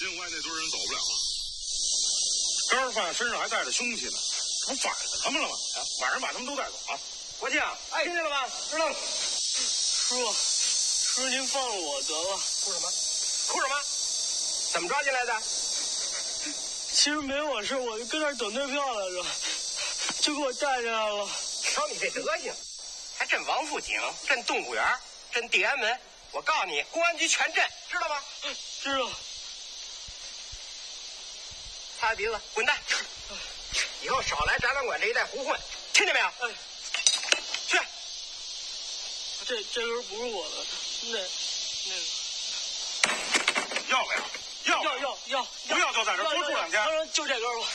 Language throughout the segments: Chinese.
另外那堆人走不了了。刚儿发现身上还带着凶器呢，这不反着他们了吗？啊，晚上把他们都带走啊！国庆，哎，听见了吧？知道了。师傅，师傅您放了我得了。哭什么？哭什么？怎么抓进来的？其实没我事，我就跟那儿等退票来着，就给我带进来了。瞧你这德行，还镇王府井，镇动物园，镇地安门。我告诉你，公安局全镇，知道吗？知道。擦擦鼻子，滚蛋！以后少来展览馆这一带胡混，听见没有？哎，去。这这根不是我的，那那个要不要？要要要要！不要就在这多住两天。就这根吧。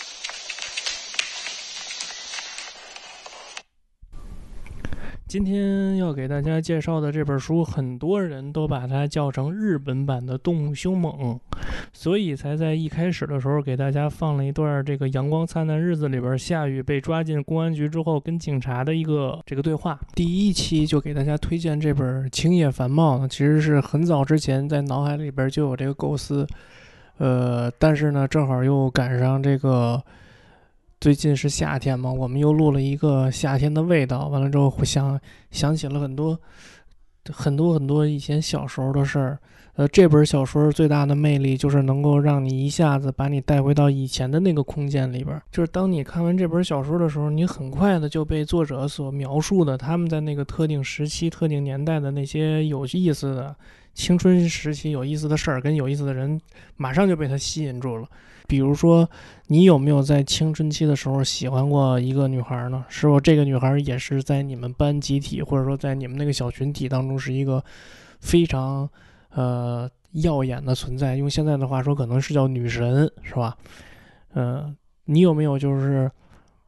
今天要给大家介绍的这本书，很多人都把它叫成日本版的《动物凶猛》，所以才在一开始的时候给大家放了一段这个《阳光灿烂日子》里边夏雨被抓进公安局之后跟警察的一个这个对话。第一期就给大家推荐这本《青叶繁茂》呢，其实是很早之前在脑海里边就有这个构思，呃，但是呢，正好又赶上这个。最近是夏天嘛，我们又录了一个夏天的味道。完了之后，想想起了很多很多很多以前小时候的事儿。呃，这本小说最大的魅力就是能够让你一下子把你带回到以前的那个空间里边。就是当你看完这本小说的时候，你很快的就被作者所描述的他们在那个特定时期、特定年代的那些有意思的青春时期有意思的事儿跟有意思的人，马上就被他吸引住了。比如说，你有没有在青春期的时候喜欢过一个女孩呢？是否这个女孩也是在你们班集体，或者说在你们那个小群体当中是一个非常呃耀眼的存在？用现在的话说，可能是叫女神，是吧？嗯，你有没有就是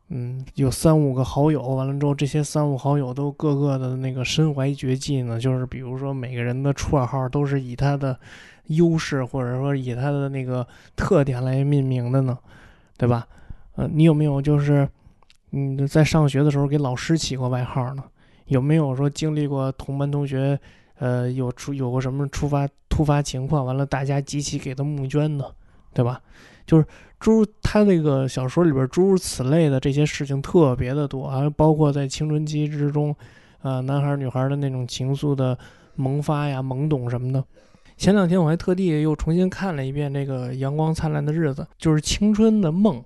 嗯有三五个好友，完了之后这些三五好友都个个的那个身怀绝技呢？就是比如说每个人的绰号都是以他的。优势或者说以他的那个特点来命名的呢，对吧？呃，你有没有就是嗯在上学的时候给老师起过外号呢？有没有说经历过同班同学呃有出有过什么突发突发情况，完了大家集体给他募捐呢？对吧？就是诸他那个小说里边诸如此类的这些事情特别的多，还包括在青春期之中，呃，男孩女孩的那种情愫的萌发呀、懵懂什么的。前两天我还特地又重新看了一遍那个《阳光灿烂的日子》，就是青春的梦。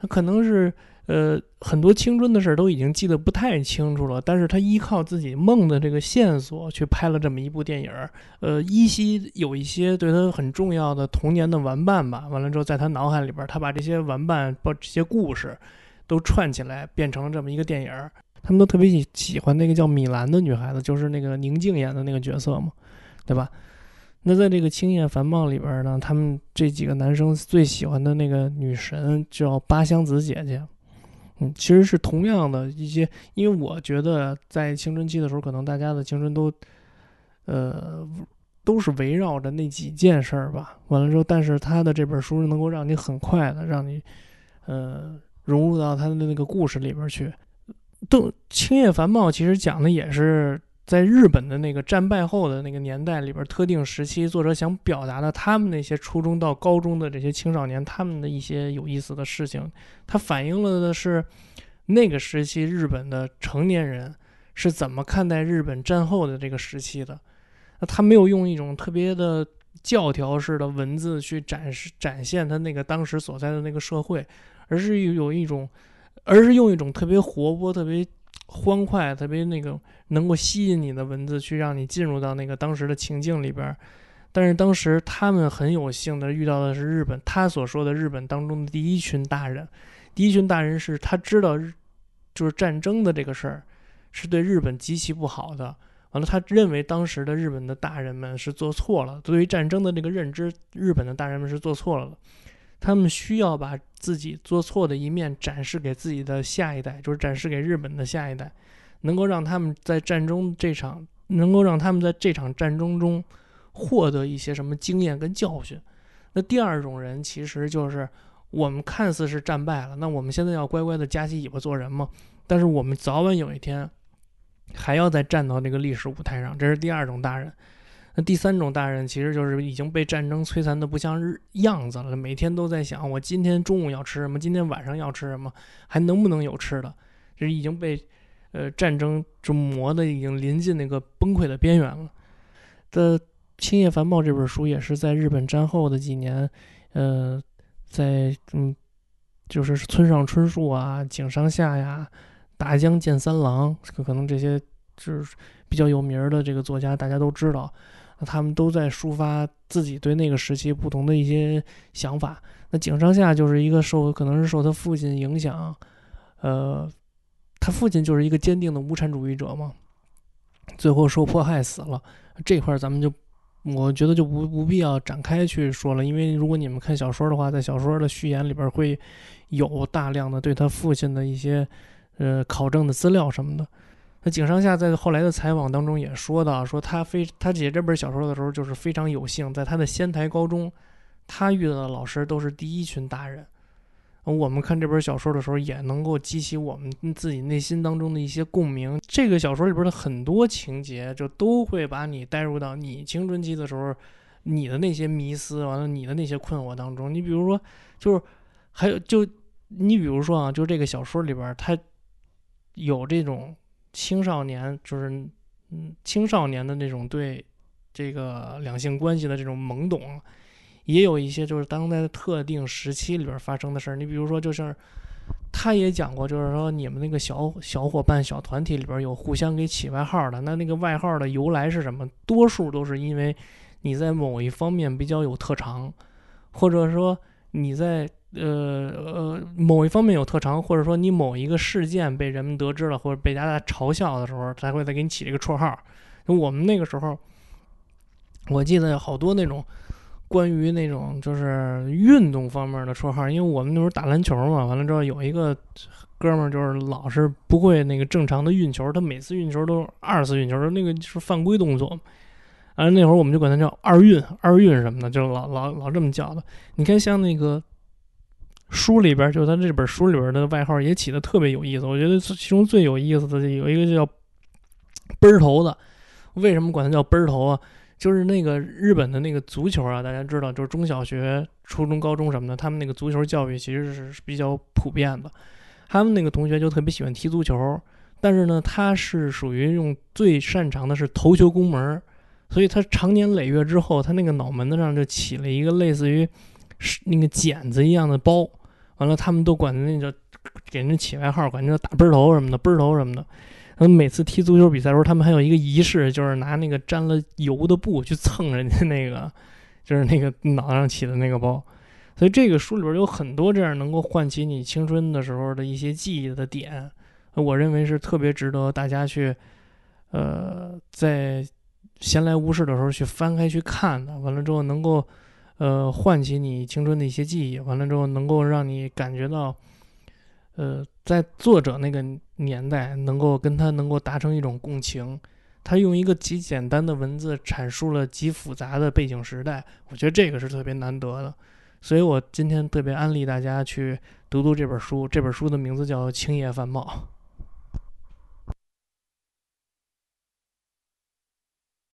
那可能是呃很多青春的事儿都已经记得不太清楚了，但是他依靠自己梦的这个线索去拍了这么一部电影儿。呃，依稀有一些对他很重要的童年的玩伴吧。完了之后，在他脑海里边，他把这些玩伴把这些故事都串起来，变成了这么一个电影儿。他们都特别喜喜欢那个叫米兰的女孩子，就是那个宁静演的那个角色嘛，对吧？那在这个《青叶繁茂》里边呢，他们这几个男生最喜欢的那个女神叫八香子姐姐，嗯，其实是同样的一些，因为我觉得在青春期的时候，可能大家的青春都，呃，都是围绕着那几件事儿吧。完了之后，但是他的这本书能够让你很快的让你，呃，融入到他的那个故事里边去。都《青叶繁茂》其实讲的也是。在日本的那个战败后的那个年代里边，特定时期，作者想表达的他们那些初中到高中的这些青少年，他们的一些有意思的事情，它反映了的是那个时期日本的成年人是怎么看待日本战后的这个时期的。他没有用一种特别的教条式的文字去展示展现他那个当时所在的那个社会，而是有一种，而是用一种特别活泼、特别。欢快，特别那个能够吸引你的文字，去让你进入到那个当时的情境里边。但是当时他们很有幸的遇到的是日本，他所说的日本当中的第一群大人。第一群大人是他知道，就是战争的这个事儿是对日本极其不好的。完了，他认为当时的日本的大人们是做错了，对于战争的这个认知，日本的大人们是做错了的。他们需要把自己做错的一面展示给自己的下一代，就是展示给日本的下一代，能够让他们在战争这场，能够让他们在这场战争中获得一些什么经验跟教训。那第二种人其实就是我们看似是战败了，那我们现在要乖乖的夹起尾巴做人吗？但是我们早晚有一天还要再站到这个历史舞台上，这是第二种大人。那第三种大人其实就是已经被战争摧残的不像日样子了，每天都在想我今天中午要吃什么，今天晚上要吃什么，还能不能有吃的？这已经被呃战争就磨的已经临近那个崩溃的边缘了。的《青叶繁茂》这本书也是在日本战后的几年，呃，在嗯，就是村上春树啊、井上夏呀、大江健三郎，可能这些就是比较有名的这个作家，大家都知道。那他们都在抒发自己对那个时期不同的一些想法。那井上夏就是一个受，可能是受他父亲影响，呃，他父亲就是一个坚定的无产主义者嘛，最后受迫害死了。这块咱们就，我觉得就不不必要展开去说了，因为如果你们看小说的话，在小说的序言里边会有大量的对他父亲的一些呃考证的资料什么的。那井上夏在后来的采访当中也说到，说他非他写这本小说的时候，就是非常有幸，在他的仙台高中，他遇到的老师都是第一群大人。我们看这本小说的时候，也能够激起我们自己内心当中的一些共鸣。这个小说里边的很多情节，就都会把你带入到你青春期的时候，你的那些迷思，完了你的那些困惑当中。你比如说，就是还有就你比如说啊，就这个小说里边，它有这种。青少年就是嗯，青少年的那种对这个两性关系的这种懵懂，也有一些就是当在特定时期里边发生的事儿。你比如说，就是他也讲过，就是说你们那个小小伙伴、小团体里边有互相给起外号的，那那个外号的由来是什么？多数都是因为你在某一方面比较有特长，或者说你在。呃呃，某一方面有特长，或者说你某一个事件被人们得知了，或者被大家嘲笑的时候，才会再给你起这个绰号。我们那个时候，我记得好多那种关于那种就是运动方面的绰号，因为我们那时候打篮球嘛，完了之后有一个哥们儿就是老是不会那个正常的运球，他每次运球都是二次运球，那个是犯规动作。啊，那会儿我们就管他叫二运、二运什么的，就老老老这么叫的。你看像那个。书里边就是他这本书里边的外号也起的特别有意思，我觉得其中最有意思的有一个叫“奔儿头”的，为什么管他叫“奔儿头”啊？就是那个日本的那个足球啊，大家知道，就是中小学、初中、高中什么的，他们那个足球教育其实是比较普遍的。他们那个同学就特别喜欢踢足球，但是呢，他是属于用最擅长的是头球攻门，所以他长年累月之后，他那个脑门子上就起了一个类似于。是那个茧子一样的包，完了他们都管那叫给人起外号，管那打奔头什么的，奔头什么的。他们每次踢足球比赛的时候，他们还有一个仪式，就是拿那个沾了油的布去蹭人家那个，就是那个脑袋上起的那个包。所以这个书里边有很多这样能够唤起你青春的时候的一些记忆的点，我认为是特别值得大家去，呃，在闲来无事的时候去翻开去看的。完了之后能够。呃，唤起你青春的一些记忆，完了之后能够让你感觉到，呃，在作者那个年代能够跟他能够达成一种共情。他用一个极简单的文字阐述了极复杂的背景时代，我觉得这个是特别难得的。所以我今天特别安利大家去读读这本书，这本书的名字叫《青叶繁茂》。